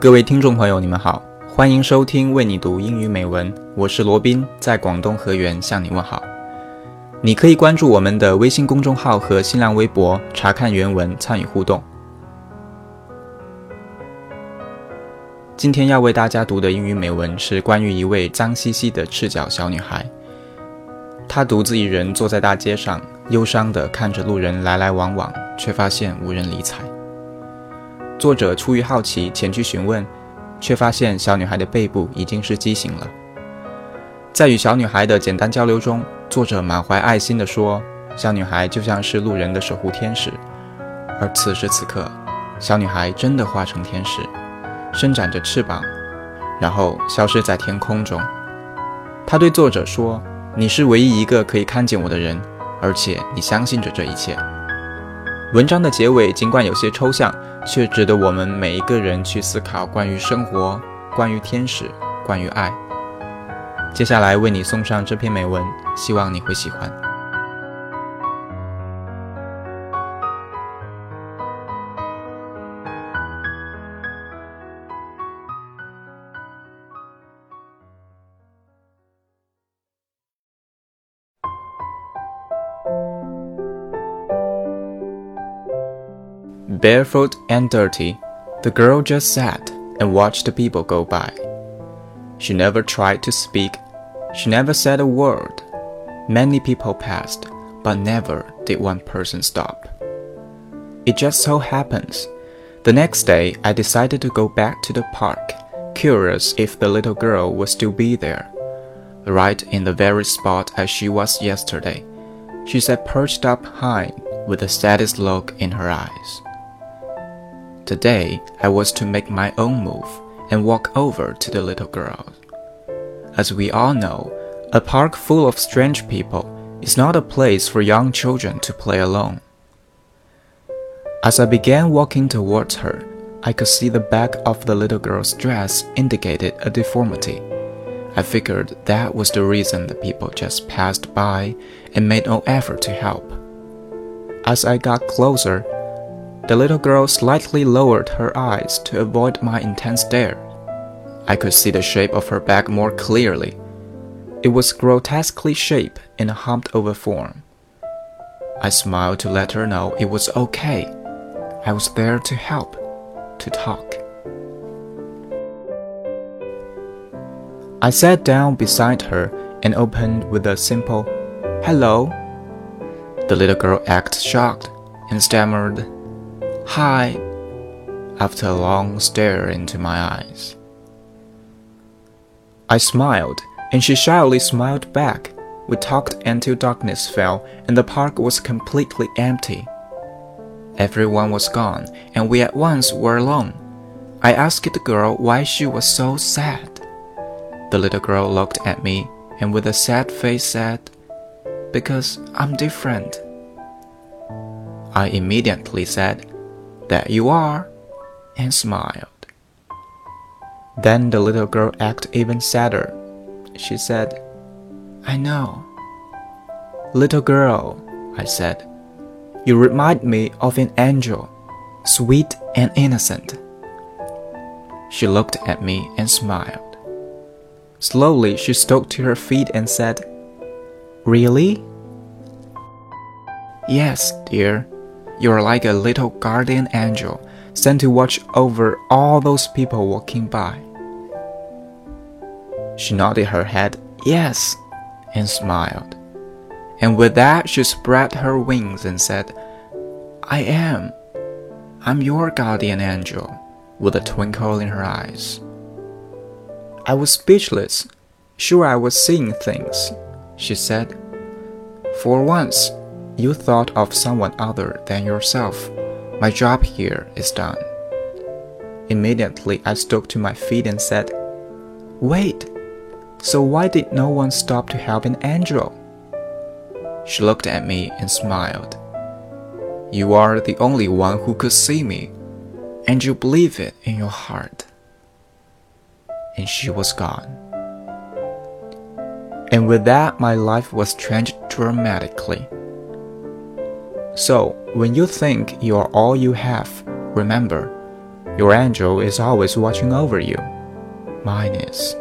各位听众朋友，你们好，欢迎收听为你读英语美文，我是罗宾，在广东河源向你问好。你可以关注我们的微信公众号和新浪微博，查看原文，参与互动。今天要为大家读的英语美文是关于一位脏兮兮的赤脚小女孩。她独自一人坐在大街上，忧伤地看着路人来来往往，却发现无人理睬。作者出于好奇前去询问，却发现小女孩的背部已经是畸形了。在与小女孩的简单交流中，作者满怀爱心地说：“小女孩就像是路人的守护天使。”而此时此刻，小女孩真的化成天使，伸展着翅膀，然后消失在天空中。她对作者说：“你是唯一一个可以看见我的人，而且你相信着这一切。”文章的结尾尽管有些抽象。却值得我们每一个人去思考关于生活、关于天使、关于爱。接下来为你送上这篇美文，希望你会喜欢。Barefoot and dirty, the girl just sat and watched the people go by. She never tried to speak, she never said a word. Many people passed, but never did one person stop. It just so happens. The next day, I decided to go back to the park, curious if the little girl would still be there. Right in the very spot as she was yesterday, she sat perched up high with the saddest look in her eyes. Today, I was to make my own move and walk over to the little girl. As we all know, a park full of strange people is not a place for young children to play alone. As I began walking towards her, I could see the back of the little girl's dress indicated a deformity. I figured that was the reason the people just passed by and made no effort to help. As I got closer, the little girl slightly lowered her eyes to avoid my intense stare. I could see the shape of her back more clearly. It was grotesquely shaped in a humped over form. I smiled to let her know it was okay. I was there to help, to talk. I sat down beside her and opened with a simple, Hello. The little girl acted shocked and stammered, Hi, after a long stare into my eyes. I smiled, and she shyly smiled back. We talked until darkness fell and the park was completely empty. Everyone was gone, and we at once were alone. I asked the girl why she was so sad. The little girl looked at me and with a sad face said, Because I'm different. I immediately said, that you are, and smiled. Then the little girl acted even sadder. She said, I know. Little girl, I said, you remind me of an angel, sweet and innocent. She looked at me and smiled. Slowly, she stood to her feet and said, Really? Yes, dear, you're like a little guardian angel sent to watch over all those people walking by. She nodded her head, yes, and smiled. And with that, she spread her wings and said, I am. I'm your guardian angel, with a twinkle in her eyes. I was speechless. Sure, I was seeing things, she said. For once, you thought of someone other than yourself. My job here is done. Immediately, I stood to my feet and said, Wait, so why did no one stop to help an angel? She looked at me and smiled. You are the only one who could see me, and you believe it in your heart. And she was gone. And with that, my life was changed dramatically. So, when you think you are all you have, remember, Your angel is always watching over you. Mine is.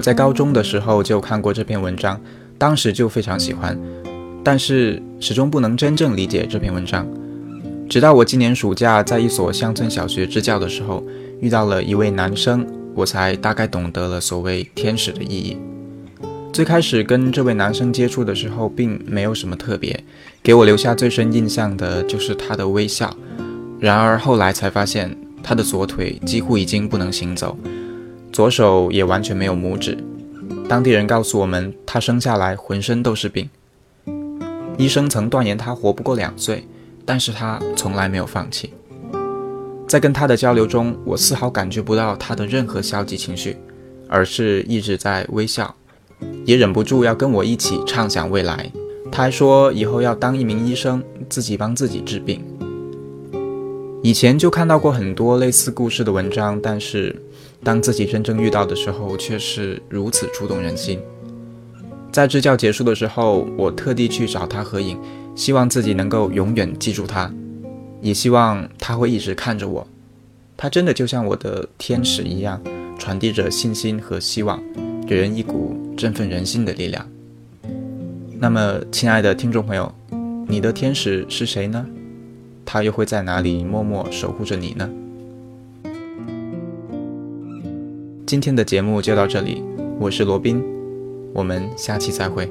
我在高中的时候就看过这篇文章，当时就非常喜欢，但是始终不能真正理解这篇文章。直到我今年暑假在一所乡村小学支教的时候，遇到了一位男生，我才大概懂得了所谓天使的意义。最开始跟这位男生接触的时候，并没有什么特别，给我留下最深印象的就是他的微笑。然而后来才发现，他的左腿几乎已经不能行走。左手也完全没有拇指。当地人告诉我们，他生下来浑身都是病。医生曾断言他活不过两岁，但是他从来没有放弃。在跟他的交流中，我丝毫感觉不到他的任何消极情绪，而是一直在微笑，也忍不住要跟我一起畅想未来。他还说以后要当一名医生，自己帮自己治病。以前就看到过很多类似故事的文章，但是当自己真正遇到的时候，却是如此触动人心。在支教结束的时候，我特地去找他合影，希望自己能够永远记住他，也希望他会一直看着我。他真的就像我的天使一样，传递着信心和希望，给人一股振奋人心的力量。那么，亲爱的听众朋友，你的天使是谁呢？他又会在哪里默默守护着你呢？今天的节目就到这里，我是罗宾，我们下期再会。